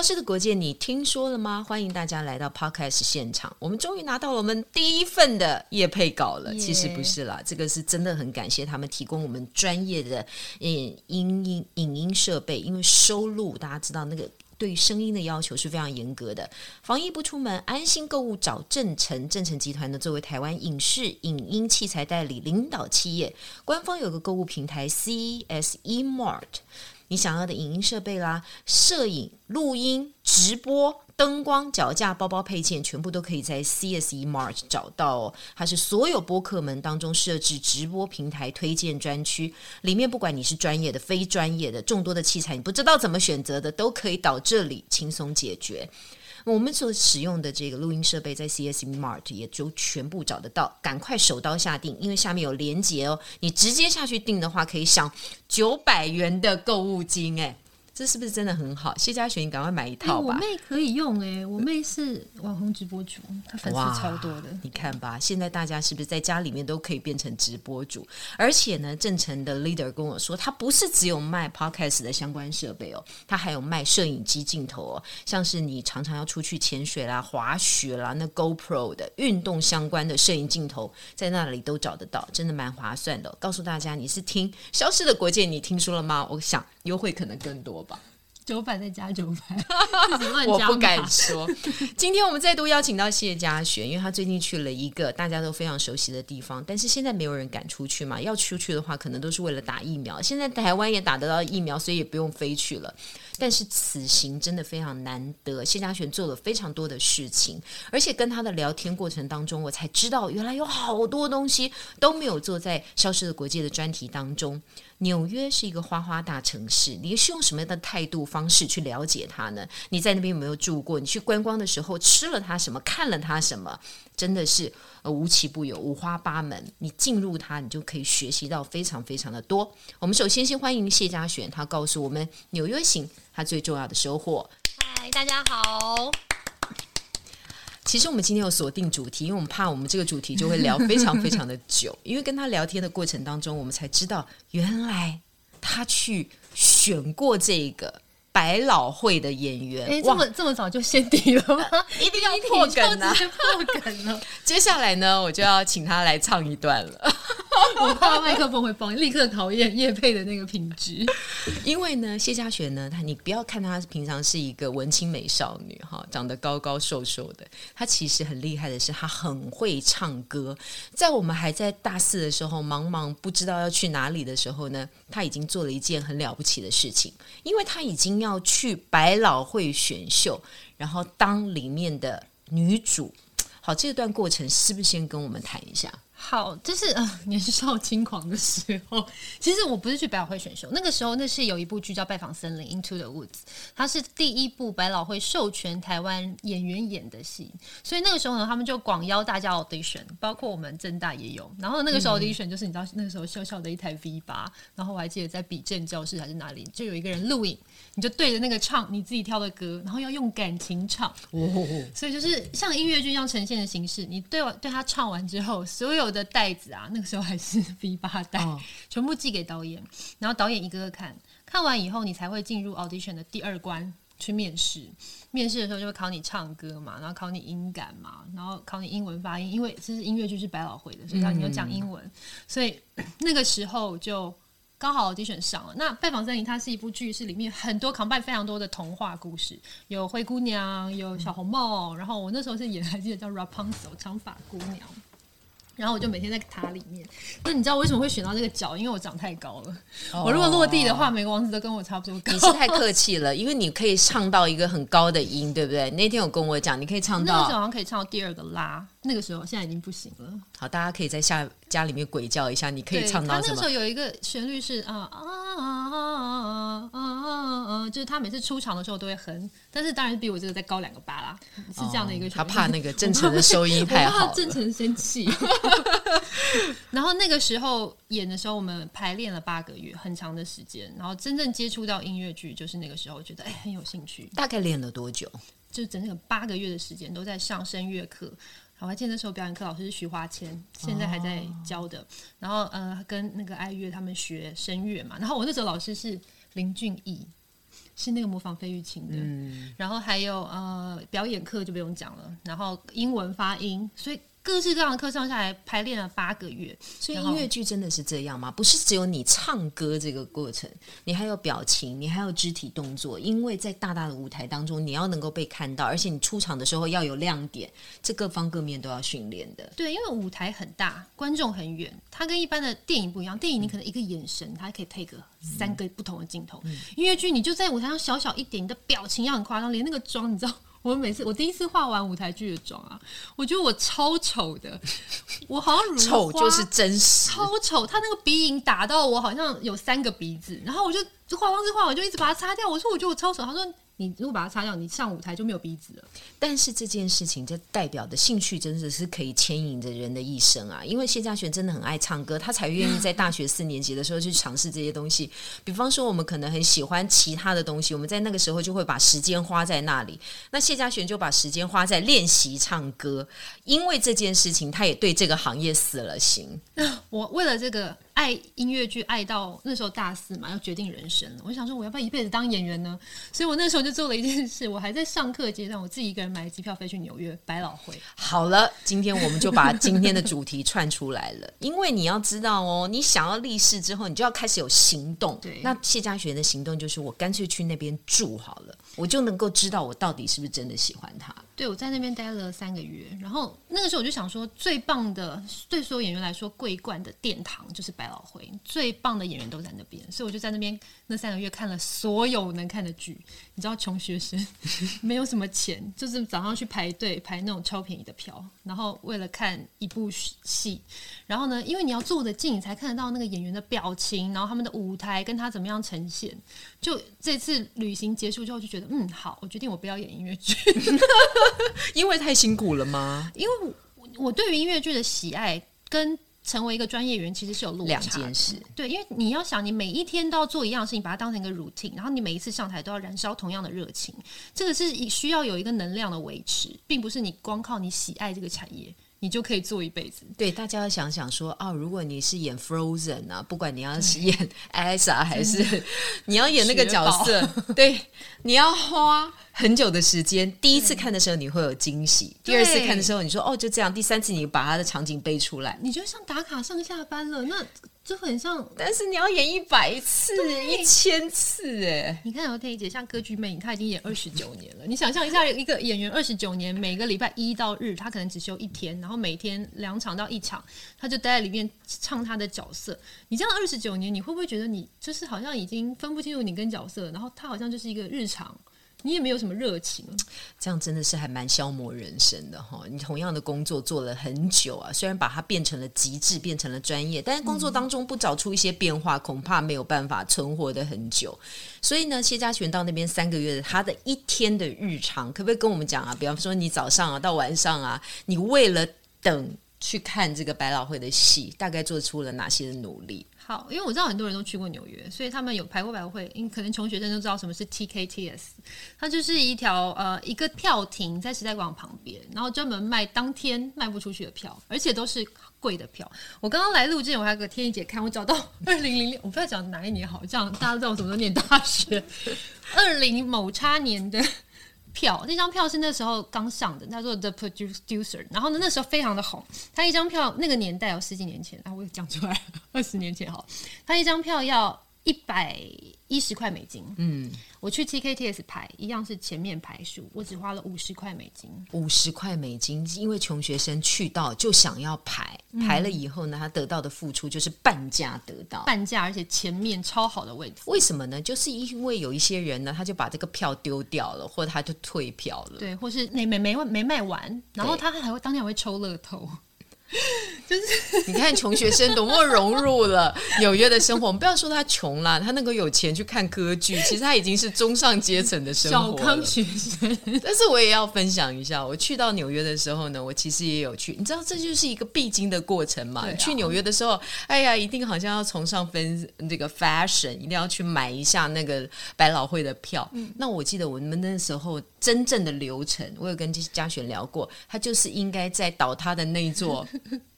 消失的国界，你听说了吗？欢迎大家来到 Podcast 现场。我们终于拿到了我们第一份的业配稿了。其实不是啦，这个是真的很感谢他们提供我们专业的嗯音音影音设备，因为收录大家知道那个对声音的要求是非常严格的。防疫不出门，安心购物找正成。正成集团呢，作为台湾影视影音器材代理领导企业，官方有个购物平台 CSE Mart。你想要的影音设备啦、摄影、录音、直播、灯光、脚架、包包配件，全部都可以在 CSE Mart 找到哦。它是所有播客们当中设置直播平台推荐专区，里面不管你是专业的、非专业的，众多的器材你不知道怎么选择的，都可以到这里轻松解决。我们所使用的这个录音设备在 CSE Mart 也就全部找得到，赶快手刀下定，因为下面有连接哦。你直接下去订的话，可以享九百元的购物金，诶。这是不是真的很好？谢家璇，你赶快买一套吧。欸、我妹可以用哎，我妹是网红直播主，她粉丝超多的。你看吧，现在大家是不是在家里面都可以变成直播主？而且呢，正成的 leader 跟我说，他不是只有卖 podcast 的相关设备哦，他还有卖摄影机镜头哦，像是你常常要出去潜水啦、滑雪啦，那 GoPro 的运动相关的摄影镜头，在那里都找得到，真的蛮划算的哦。告诉大家，你是听《消失的国界》，你听说了吗？我想优惠可能更多吧。九百再加九百，我不敢说。今天我们再度邀请到谢家璇，因为他最近去了一个大家都非常熟悉的地方，但是现在没有人敢出去嘛。要出去的话，可能都是为了打疫苗。现在台湾也打得到疫苗，所以也不用飞去了。但是此行真的非常难得，谢家璇做了非常多的事情，而且跟他的聊天过程当中，我才知道原来有好多东西都没有做在《消失的国界》的专题当中。纽约是一个花花大城市，你是用什么样的态度方式去了解它呢？你在那边有没有住过？你去观光的时候吃了它什么？看了它什么？真的是呃无奇不有，五花八门。你进入它，你就可以学习到非常非常的多。我们首先先欢迎谢家璇，他告诉我们纽约行他最重要的收获。嗨，大家好。其实我们今天有锁定主题，因为我们怕我们这个主题就会聊非常非常的久。因为跟他聊天的过程当中，我们才知道原来他去选过这个百老汇的演员。哎，这么这么早就先底了吗？一定要破梗啊！破梗了。接下来呢，我就要请他来唱一段了。我怕麦克风会崩，立刻考验叶配的那个品质。因为呢，谢家璇呢，他你不要看她平常是一个文青美少女哈，长得高高瘦瘦的，她其实很厉害的是，她很会唱歌。在我们还在大四的时候，茫茫不知道要去哪里的时候呢，她已经做了一件很了不起的事情，因为她已经要去百老汇选秀，然后当里面的女主。好，这段过程是不是先跟我们谈一下？好，就是呃年少轻狂的时候，其实我不是去百老汇选秀，那个时候那是有一部剧叫《拜访森林》（Into the Woods），它是第一部百老汇授权台湾演员演的戏，所以那个时候呢，他们就广邀大家 audition，包括我们政大也有。然后那个时候 audition 就是你知道那个时候小小的一台 V 八，然后我还记得在比正教室还是哪里，就有一个人录影，你就对着那个唱你自己挑的歌，然后要用感情唱，哦。哦哦，所以就是像音乐剧一样呈现的形式，你对对他唱完之后，所有的袋子啊，那个时候还是 V 八袋，哦、全部寄给导演，然后导演一个个看，看完以后你才会进入 audition 的第二关去面试。面试的时候就会考你唱歌嘛，然后考你音感嘛，然后考你英文发音，因为这是音乐剧是百老汇的，所以你要讲英文，嗯、所以 那个时候就刚好 audition 上了。那《拜访森林》它是一部剧，是里面很多 combine 非常多的童话故事，有灰姑娘，有小红帽，嗯、然后我那时候是演还记得叫 Rapunzel 长发姑娘。然后我就每天在塔里面。那你知道我为什么会选到这个角？因为我长太高了。Oh, 我如果落地的话，每个王子都跟我差不多高。你是太 客气了，因为你可以唱到一个很高的音，对不对？那天有跟我讲，你可以唱到。那个时候好像可以唱到第二个拉。那个时候现在已经不行了。好，大家可以在下家里面鬼叫一下，你可以唱到什么？那个时候有一个旋律是啊啊啊啊，就是他每次出场的时候都会哼，但是当然是比我这个再高两个八啦，是这样的一个。他怕那个正成的收音太好，怕正成生气。然后那个时候演的时候，我们排练了八个月，很长的时间。然后真正接触到音乐剧，就是那个时候觉得哎很有兴趣。大概练了多久？就整整八个月的时间都在上声乐课。我还记得那时候表演课老师是徐华谦，现在还在教的。哦、然后呃，跟那个爱乐他们学声乐嘛。然后我那时候老师是林俊逸，是那个模仿费玉清的。嗯，然后还有呃表演课就不用讲了，然后英文发音，所以。各式各样的课上下来排练了八个月，所以音乐剧真的是这样吗？不是只有你唱歌这个过程，你还有表情，你还有肢体动作。因为在大大的舞台当中，你要能够被看到，而且你出场的时候要有亮点，这各方各面都要训练的。对，因为舞台很大，观众很远，它跟一般的电影不一样。电影你可能一个眼神，它还可以 take 三个不同的镜头。嗯、音乐剧你就在舞台上小小一点，你的表情要很夸张，连那个妆你知道。我每次我第一次画完舞台剧的妆啊，我觉得我超丑的，我好像如 丑就是真实，超丑。他那个鼻影打到我，好像有三个鼻子，然后我就化妆师画，我就一直把它擦掉。我说我觉得我超丑，他说。你如果把它擦掉，你上舞台就没有鼻子了。但是这件事情，这代表的兴趣真的是可以牵引着人的一生啊！因为谢家璇真的很爱唱歌，他才愿意在大学四年级的时候去尝试这些东西。比方说，我们可能很喜欢其他的东西，我们在那个时候就会把时间花在那里。那谢家璇就把时间花在练习唱歌，因为这件事情，他也对这个行业死了心。我为了这个。爱音乐剧爱到那时候大四嘛，要决定人生了。我想说，我要不要一辈子当演员呢？所以我那时候就做了一件事，我还在上课阶段，我自己一个人买了机票飞去纽约百老汇。好了，今天我们就把今天的主题串出来了。因为你要知道哦，你想要立誓之后，你就要开始有行动。对，那谢家学的行动就是，我干脆去那边住好了，我就能够知道我到底是不是真的喜欢他。对，我在那边待了三个月，然后那个时候我就想说，最棒的对所有演员来说，桂冠的殿堂就是百老汇，最棒的演员都在那边，所以我就在那边那三个月看了所有能看的剧。你知道，穷学生没有什么钱，就是早上去排队排那种超便宜的票，然后为了看一部戏，然后呢，因为你要坐得近，你才看得到那个演员的表情，然后他们的舞台跟他怎么样呈现。就这次旅行结束之后，就觉得嗯，好，我决定我不要演音乐剧。因为太辛苦了吗？因为我对于音乐剧的喜爱跟成为一个专业演员其实是有落差的。两件事。对，因为你要想，你每一天都要做一样的事情，把它当成一个 routine，然后你每一次上台都要燃烧同样的热情，这个是需要有一个能量的维持，并不是你光靠你喜爱这个产业。你就可以做一辈子。对，大家要想想说，哦，如果你是演 Frozen 啊，不管你要是演 Elsa 还是 你要演那个角色，对，你要花很久的时间。第一次看的时候你会有惊喜，第二次看的时候你说哦就这样，第三次你把他的场景背出来，你就像打卡上下班了。那就很像，但是你要演一百次、一千次，哎，你看姚天一姐像歌剧魅影，她已经演二十九年了。你想象一下，一个演员二十九年，每个礼拜一到日，她可能只休一天，然后每天两场到一场，她就待在里面唱她的角色。你这样二十九年，你会不会觉得你就是好像已经分不清楚你跟角色，然后她好像就是一个日常？你也没有什么热情，这样真的是还蛮消磨人生的哈。你同样的工作做了很久啊，虽然把它变成了极致，变成了专业，但是工作当中不找出一些变化，恐怕没有办法存活得很久。所以呢，谢家璇到那边三个月他的一天的日常，可不可以跟我们讲啊？比方说，你早上啊到晚上啊，你为了等去看这个百老汇的戏，大概做出了哪些的努力？好，因为我知道很多人都去过纽约，所以他们有排过百老汇。因为可能穷学生都知道什么是 TKTS，它就是一条呃一个票亭在时代广场旁边，然后专门卖当天卖不出去的票，而且都是贵的票。我刚刚来录之前，我还给天一姐看，我找到二零零六，我不知道讲哪一年好，这样大家知道我什么时候念大学，二零某差年的。票那张票是那时候刚上的，他说 The Producer，然后呢那时候非常的红，他一张票那个年代有十几年前啊，我也讲出来 二十年前哈，他一张票要一百一十块美金，嗯。我去 TKTS 排一样是前面排数，我只花了五十块美金。五十块美金，因为穷学生去到就想要排，排了以后呢，他得到的付出就是半价得到，半价，而且前面超好的位置。为什么呢？就是因为有一些人呢，他就把这个票丢掉了，或者他就退票了，对，或是没没没没卖完，然后他还会当天还会抽乐透。就是 你看，穷学生多么融入了纽约的生活。我们不要说他穷啦，他能够有钱去看歌剧，其实他已经是中上阶层的生活了。小康学生。但是我也要分享一下，我去到纽约的时候呢，我其实也有去。你知道，这就是一个必经的过程嘛。啊、去纽约的时候，哎呀，一定好像要崇尚分这个 fashion，一定要去买一下那个百老汇的票。嗯、那我记得我们那时候真正的流程，我有跟嘉璇聊过，他就是应该在倒塌的那一座。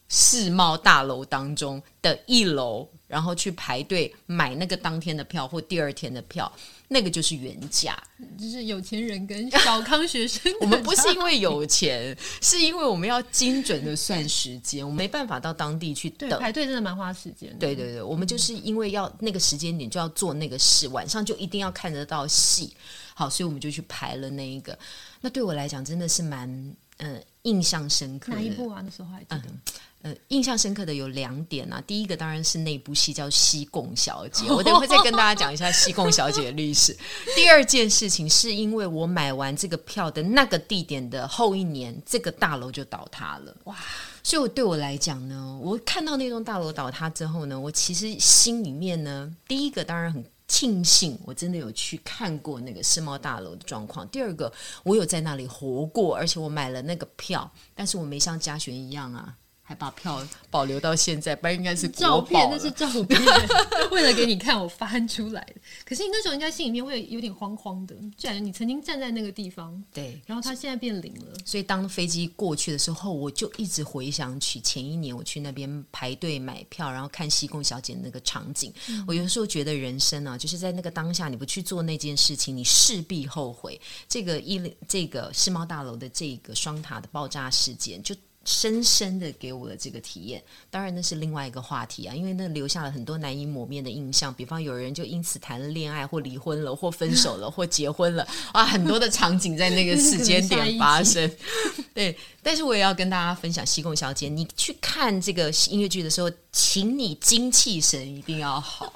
世贸大楼当中的一楼，然后去排队买那个当天的票或第二天的票，那个就是原价。就是有钱人跟小康学生，我们不是因为有钱，是因为我们要精准的算时间，我们没办法到当地去等排队，真的蛮花时间。对对对，我们就是因为要那个时间点就要做那个事，晚上就一定要看得到戏，好，所以我们就去排了那一个。那对我来讲真的是蛮嗯、呃、印象深刻的。哪一部啊？那时候还记得。嗯呃，印象深刻的有两点啊。第一个当然是那部戏叫《西贡小姐》，我等会再跟大家讲一下《西贡小姐》的历史。第二件事情是因为我买完这个票的那个地点的后一年，这个大楼就倒塌了。哇！所以我对我来讲呢，我看到那栋大楼倒塌之后呢，我其实心里面呢，第一个当然很庆幸，我真的有去看过那个世贸大楼的状况。第二个，我有在那里活过，而且我买了那个票，但是我没像嘉璇一样啊。还把票保留到现在，不然应该是照片，那是照片，为了给你看，我翻出来的。可是你那时候应该心里面会有点慌慌的，就感觉你曾经站在那个地方，对，然后它现在变零了。所以当飞机过去的时候，我就一直回想起前一年我去那边排队买票，然后看西贡小姐那个场景。嗯、我有时候觉得人生啊，就是在那个当下，你不去做那件事情，你势必后悔。这个一这个世贸大楼的这个双塔的爆炸事件，就。深深的给我的这个体验，当然那是另外一个话题啊，因为那留下了很多难以磨灭的印象。比方有人就因此谈了恋爱，或离婚了，或分手了，或结婚了啊，很多的场景在那个时间点 发生。对，但是我也要跟大家分享《西贡小姐》，你去看这个音乐剧的时候，请你精气神一定要好。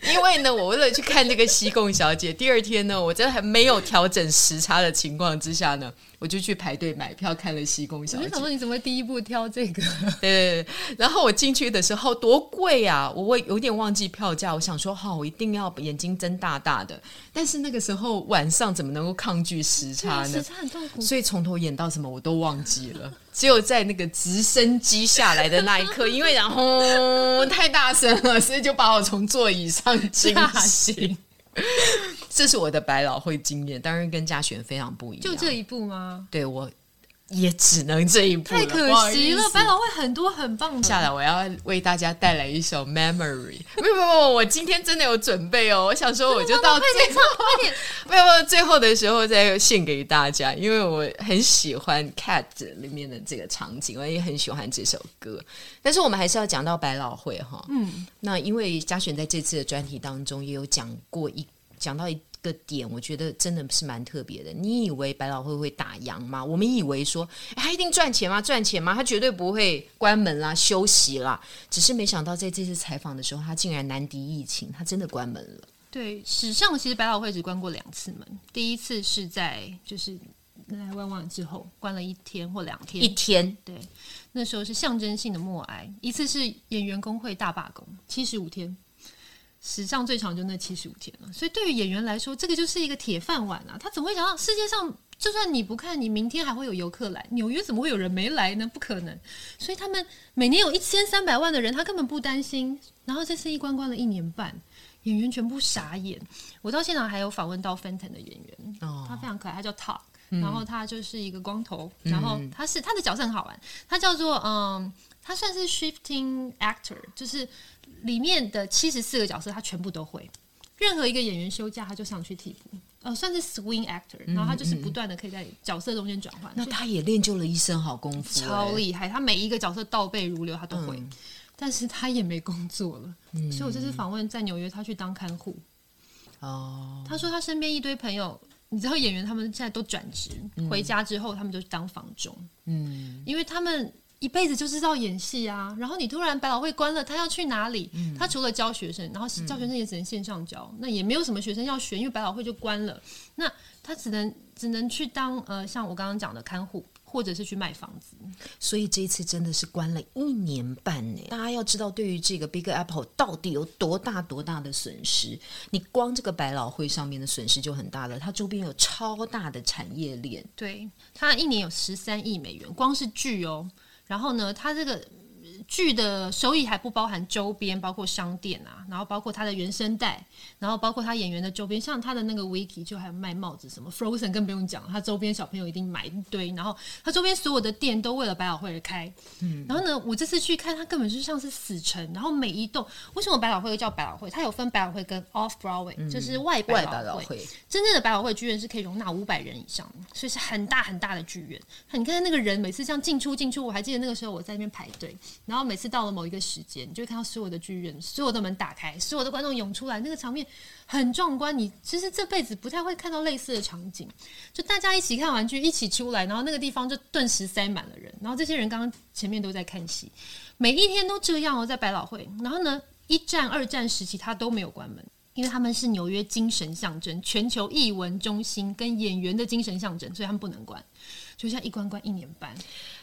因为呢，我为了去看这个西贡小姐，第二天呢，我在还没有调整时差的情况之下呢，我就去排队买票看了西宫小姐。我想说，你怎么会第一步挑这个？对，对，对，然后我进去的时候多贵啊！我有点忘记票价，我想说，好，我一定要眼睛睁大大的。但是那个时候晚上怎么能够抗拒时差呢？时差很痛苦，所以从头演到什么我都忘记了。只有在那个直升机下来的那一刻，因为然后太大声了，所以就把我从座椅上惊醒。这是我的百老汇经验，当然跟嘉璇非常不一样。就这一步吗？对我。也只能这一步，太可惜了。百老汇很多很棒的。下来我要为大家带来一首《Memory》。不不不，我今天真的有准备哦。我想说，我就到最后，没有没有，最后的时候再献给大家，因为我很喜欢《Cat》里面的这个场景，我也很喜欢这首歌。但是我们还是要讲到百老汇哈。嗯，那因为嘉璇在这次的专题当中也有讲过一讲到一。个点我觉得真的是蛮特别的。你以为百老汇会打烊吗？我们以为说，他一定赚钱吗？赚钱吗？他绝对不会关门啦、休息啦。只是没想到在这次采访的时候，他竟然难敌疫情，他真的关门了。对，史上其实百老汇只关过两次门，第一次是在就是来来往往之后关了一天或两天，一天。对，那时候是象征性的默哀。一次是演员工会大罢工，七十五天。史上最长就那七十五天了，所以对于演员来说，这个就是一个铁饭碗啊！他怎么会想到世界上就算你不看，你明天还会有游客来？纽约怎么会有人没来呢？不可能！所以他们每年有一千三百万的人，他根本不担心。然后这次一关关了一年半，演员全部傻眼。我到现场还有访问到 Fenton 的演员，哦，他非常可爱，他叫 Talk，然后他就是一个光头，嗯、然后他是他的角色很好玩，他叫做嗯，他算是 shifting actor，就是。里面的七十四个角色，他全部都会。任何一个演员休假，他就上去替补。呃，算是 swing actor，然后他就是不断的可以在角色中间转换。那他也练就了一身好功夫，超厉害。他每一个角色倒背如流，他都会。嗯、但是他也没工作了，嗯、所以我这次访问在纽约，他去当看护。哦，他说他身边一堆朋友，你知道演员他们现在都转职，嗯、回家之后他们就去当房中。嗯，因为他们。一辈子就知道演戏啊，然后你突然百老汇关了，他要去哪里？嗯、他除了教学生，然后教学生也只能线上教，嗯、那也没有什么学生要学，因为百老汇就关了。那他只能只能去当呃，像我刚刚讲的看护，或者是去卖房子。所以这一次真的是关了一年半呢。大家要知道，对于这个 Big Apple 到底有多大多大的损失？你光这个百老汇上面的损失就很大了，它周边有超大的产业链。对，它一年有十三亿美元，光是剧哦。然后呢，它这个剧的收益还不包含周边，包括商店啊，然后包括它的原声带，然后包括他演员的周边，像他的那个 Wiki 就还有卖帽子什么，Frozen 更不用讲，他周边小朋友一定买一堆，然后他周边所有的店都为了百老汇而开。嗯，然后呢，我这次去看，它根本就像是死城，然后每一栋，为什么百老汇会叫百老汇？它有分百老汇跟 Off Broadway，、嗯、就是外百老汇。真正的百老汇剧院是可以容纳五百人以上，所以是很大很大的剧院。你看那个人每次这样进出进出，我还记得那个时候我在那边排队，然后每次到了某一个时间，你就会看到所有的剧院，所有的门打开，所有的观众涌出来，那个场面很壮观。你其实这辈子不太会看到类似的场景，就大家一起看完剧，一起出来，然后那个地方就顿时塞满了人。然后这些人刚刚前面都在看戏，每一天都这样哦，在百老汇。然后呢，一战、二战时期他都没有关门，因为他们是纽约精神象征、全球艺文中心跟演员的精神象征，所以他们不能关。就像一关关一年半。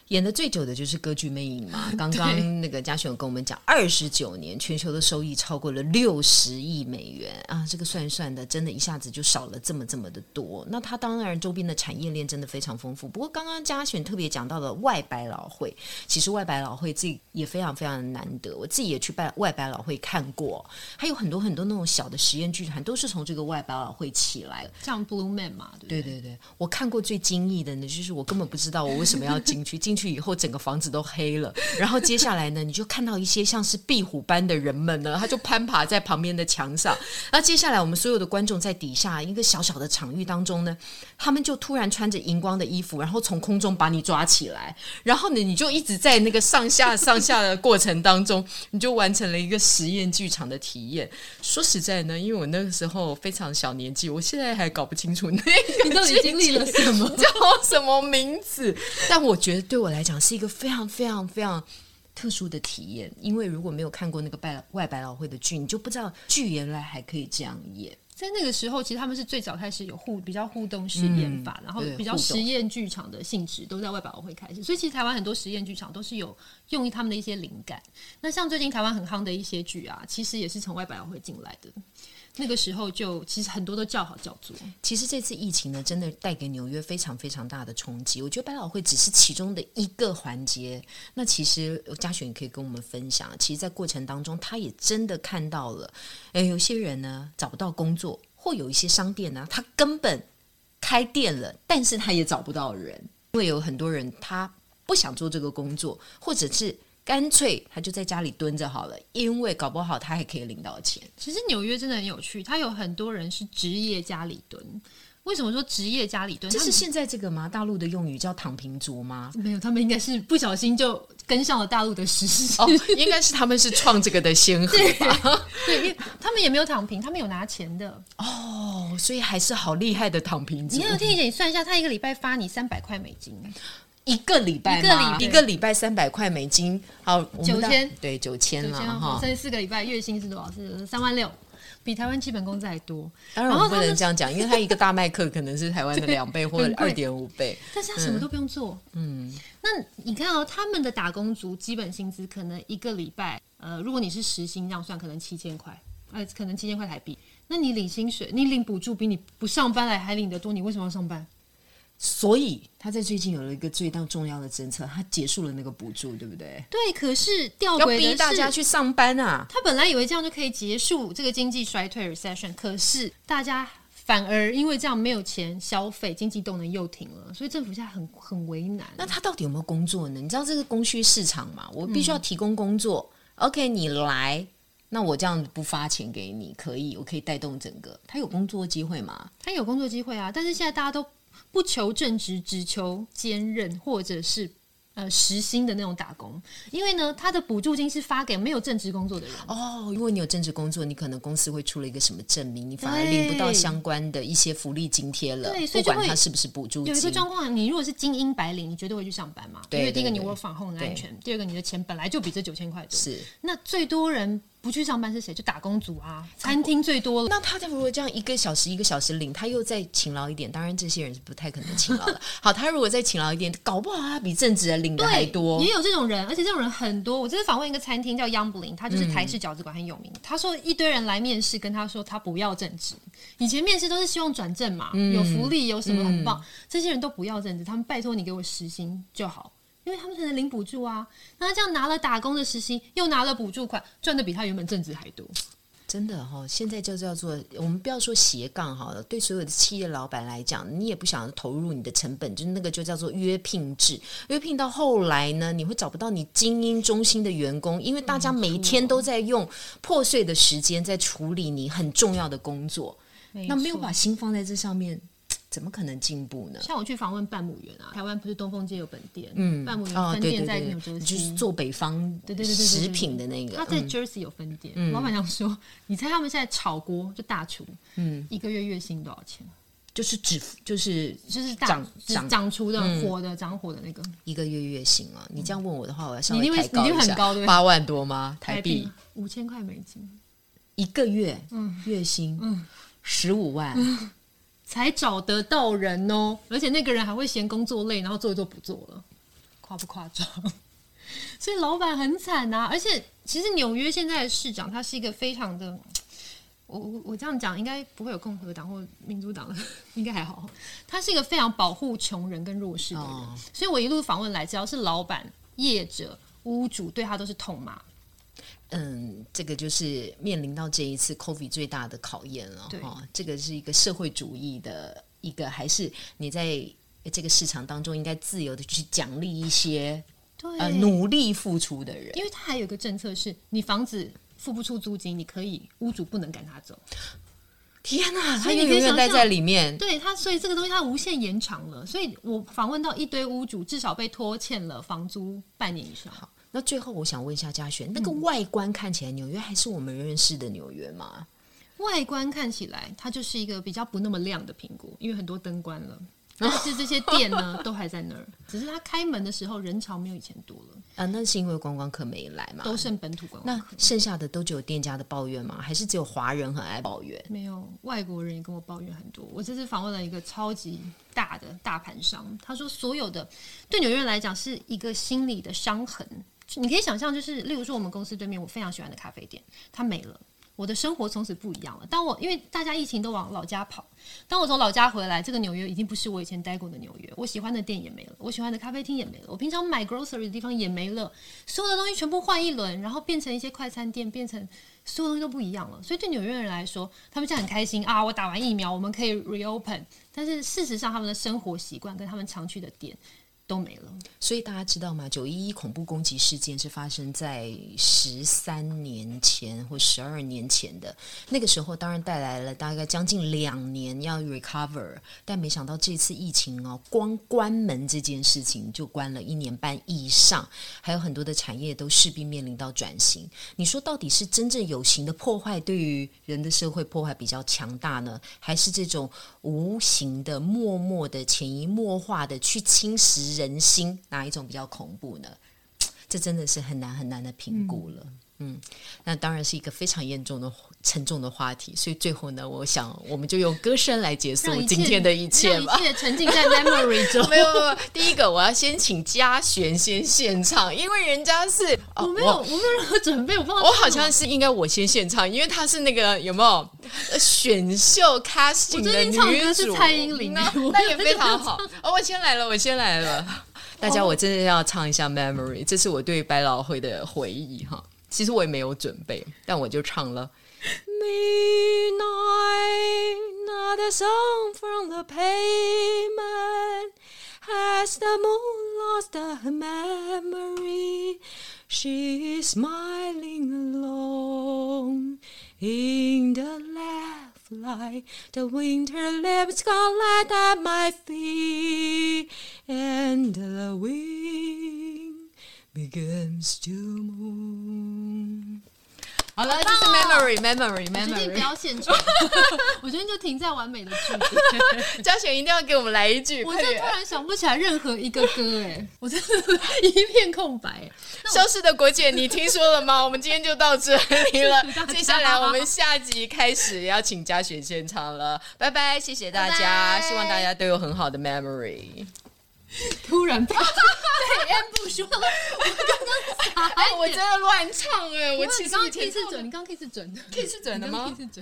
演的最久的就是歌剧魅影嘛，刚刚那个嘉轩有跟我们讲，二十九年全球的收益超过了六十亿美元啊，这个算一算的，真的一下子就少了这么这么的多。那它当然周边的产业链真的非常丰富。不过刚刚嘉轩特别讲到了外百老汇，其实外百老汇这也非常非常的难得，我自己也去拜外百老汇看过，还有很多很多那种小的实验剧团都是从这个外百老汇起来，像 Blue Man 嘛，对对，对对对，我看过最惊异的呢，就是我根本不知道我为什么要进去进。进去以后，整个房子都黑了。然后接下来呢，你就看到一些像是壁虎般的人们呢，他就攀爬在旁边的墙上。那接下来，我们所有的观众在底下一个小小的场域当中呢，他们就突然穿着荧光的衣服，然后从空中把你抓起来，然后呢，你就一直在那个上下上下的过程当中，你就完成了一个实验剧场的体验。说实在呢，因为我那个时候非常小年纪，我现在还搞不清楚那个你到底经历了什么，叫什么名字，但我觉得对我。我来讲是一个非常非常非常特殊的体验，因为如果没有看过那个百外百老汇的剧，你就不知道剧原来还可以这样演。在那个时候，其实他们是最早开始有互比较互动式演法，嗯、然后比较实验剧场的性质都在外百老汇开始。所以其实台湾很多实验剧场都是有用于他们的一些灵感。那像最近台湾很夯的一些剧啊，其实也是从外百老汇进来的。那个时候就其实很多都叫好叫座。其实这次疫情呢，真的带给纽约非常非常大的冲击。我觉得百老汇只是其中的一个环节。那其实嘉轩也可以跟我们分享，其实，在过程当中，他也真的看到了，诶，有些人呢找不到工作，或有一些商店呢，他根本开店了，但是他也找不到人，因为有很多人他不想做这个工作，或者是。干脆他就在家里蹲着好了，因为搞不好他还可以领到钱。其实纽约真的很有趣，他有很多人是职业家里蹲。为什么说职业家里蹲？这是现在这个吗？大陆的用语叫躺平族吗？没有，他们应该是不小心就跟上了大陆的时事。哦，应该是他们是创这个的先河吧？对，因为他们也没有躺平，他们有拿钱的哦，所以还是好厉害的躺平族。你要听一点，你算一下，他一个礼拜发你三百块美金。一个礼拜，一个礼一个礼拜三百块美金，好九千，对九千了哈。所以四个礼拜月薪是多少？是三万六，比台湾基本工资还多。当然我不能这样讲，因为他一个大麦克可能是台湾的两倍或者二点五倍。但是他什么都不用做。嗯，那你看哦，他们的打工族基本薪资可能一个礼拜，呃，如果你是时薪这样算，可能七千块，呃，可能七千块台币。那你领薪水，你领补助比你不上班来还领得多，你为什么要上班？所以他在最近有了一个最大重要的政策，他结束了那个补助，对不对？对，可是吊诡的是，要逼大家去上班啊！他本来以为这样就可以结束这个经济衰退 recession，可是大家反而因为这样没有钱消费，经济动能又停了，所以政府现在很很为难。那他到底有没有工作呢？你知道这个供需市场嘛？我必须要提供工作，嗯，OK，你来，那我这样不发钱给你，可以，我可以带动整个。他有工作机会吗？他有工作机会啊，但是现在大家都。不求正职，只求兼任，或者是呃实薪的那种打工。因为呢，他的补助金是发给没有正职工作的人。哦，如果你有正职工作，你可能公司会出了一个什么证明，你反而领不到相关的一些福利津贴了。对，所以不管他是不是补助金。有一个状况，你如果是精英白领，你绝对会去上班嘛？对，对，对，因为第一个你 work from home 很安全，第二个你的钱本来就比这九千块多。是，那最多人。不去上班是谁？就打工族啊，餐厅最多了。那他如果这样一个小时一个小时领，他又再勤劳一点，当然这些人是不太可能勤劳的。好，他如果再勤劳一点，搞不好他比正职的领的还多。也有这种人，而且这种人很多。我这次访问一个餐厅叫 Yumbling，他就是台式饺子馆很有名。嗯、他说一堆人来面试，跟他说他不要正职。以前面试都是希望转正嘛，嗯、有福利有什么很棒，嗯、这些人都不要正职，他们拜托你给我时薪就好。因为他们才能领补助啊。那他这样拿了打工的时薪，又拿了补助款，赚的比他原本正职还多。真的哈、哦，现在就叫做我们不要说斜杠好了，对所有的企业老板来讲，你也不想投入你的成本，就是那个就叫做约聘制。约聘到后来呢，你会找不到你精英中心的员工，因为大家每天都在用破碎的时间在处理你很重要的工作，没那没有把心放在这上面。怎么可能进步呢？像我去访问半亩园啊，台湾不是东风街有本店，嗯，半亩园分店在纽泽西，就是做北方对对对对食品的那个，他在 Jersey 有分店。老板娘说，你猜他们现在炒锅就大厨，嗯，一个月月薪多少钱？就是只就是就是长长长出的火的长火的那个一个月月薪啊！你这样问我的话，我要稍微抬高一下，八万多吗？台币五千块美金一个月，嗯，月薪嗯十五万。才找得到人哦，而且那个人还会嫌工作累，然后做一做不做了，夸不夸张？所以老板很惨啊！而且其实纽约现在的市长他是一个非常的，我我我这样讲应该不会有共和党或民主党的，应该还好。他是一个非常保护穷人跟弱势的人，哦、所以我一路访问来，只要是老板、业者、屋主，对他都是痛骂。嗯，这个就是面临到这一次 COVID 最大的考验了哈、哦。这个是一个社会主义的一个，还是你在这个市场当中应该自由的去奖励一些对呃努力付出的人？因为他还有一个政策是，你房子付不出租金，你可以屋主不能赶他走。天哪，他永远待在里面。对他，所以这个东西他无限延长了。所以我访问到一堆屋主，至少被拖欠了房租半年以上。那最后，我想问一下嘉璇，那个外观看起来纽约还是我们认识的纽约吗？外观看起来，它就是一个比较不那么亮的苹果，因为很多灯关了。但是这些店呢，都还在那儿，只是它开门的时候人潮没有以前多了。啊，那是因为观光客没来嘛？都剩本土观光客。那剩下的都只有店家的抱怨吗？还是只有华人很爱抱怨？没有，外国人也跟我抱怨很多。我这次访问了一个超级大的大盘商，他说所有的对纽约人来讲是一个心理的伤痕。你可以想象，就是例如说，我们公司对面我非常喜欢的咖啡店，它没了。我的生活从此不一样了。当我因为大家疫情都往老家跑，当我从老家回来，这个纽约已经不是我以前待过的纽约。我喜欢的店也没了，我喜欢的咖啡厅也没了，我平常买 grocery 的地方也没了，所有的东西全部换一轮，然后变成一些快餐店，变成所有东西都不一样了。所以对纽约人来说，他们现在很开心啊！我打完疫苗，我们可以 reopen。但是事实上，他们的生活习惯跟他们常去的店。都没了，所以大家知道吗？九一一恐怖攻击事件是发生在十三年前或十二年前的，那个时候当然带来了大概将近两年要 recover，但没想到这次疫情哦，光关门这件事情就关了一年半以上，还有很多的产业都势必面临到转型。你说到底是真正有形的破坏对于人的社会破坏比较强大呢，还是这种无形的、默默的、潜移默化的去侵蚀？人心哪一种比较恐怖呢？这真的是很难很难的评估了。嗯，那当然是一个非常严重的、沉重的话题。所以最后呢，我想我们就用歌声来结束今天的一切吧。一切沉浸在 memory 中。没有没有，第一个我要先请嘉璇先献唱，因为人家是我没有我，我没有任何准备，我不知道我好像是应该我先献唱，因为他是那个有没有选秀 casting 的女主？是蔡依林，那也非常好。哦，我先来了，我先来了。大家，我真的要唱一下《Memory》，这是我对百老汇的回忆哈。其实我也没有准备，但我就唱了。Midnight, not a song from the pavement, has the moon lost her memory? She's smiling alone in the lamplight, the winter leaves gone light at my feet. And the wind Begins to move。好了，这是 memory，memory，memory。决定不要现场，我今天就停在完美的句子。嘉璇一定要给我们来一句。我真的突然想不起来任何一个歌，哎，我真的 一片空白。消失的国姐，你听说了吗？我们今天就到这里了。接下来我们下集开始要请嘉璇现场了，拜拜，谢谢大家，希望大家都有很好的 memory。突然被对 M 不说。了，我刚刚哎，我真的乱唱哎，我其实刚刚 key 是准，你刚刚 key 是准的，key 是准的吗？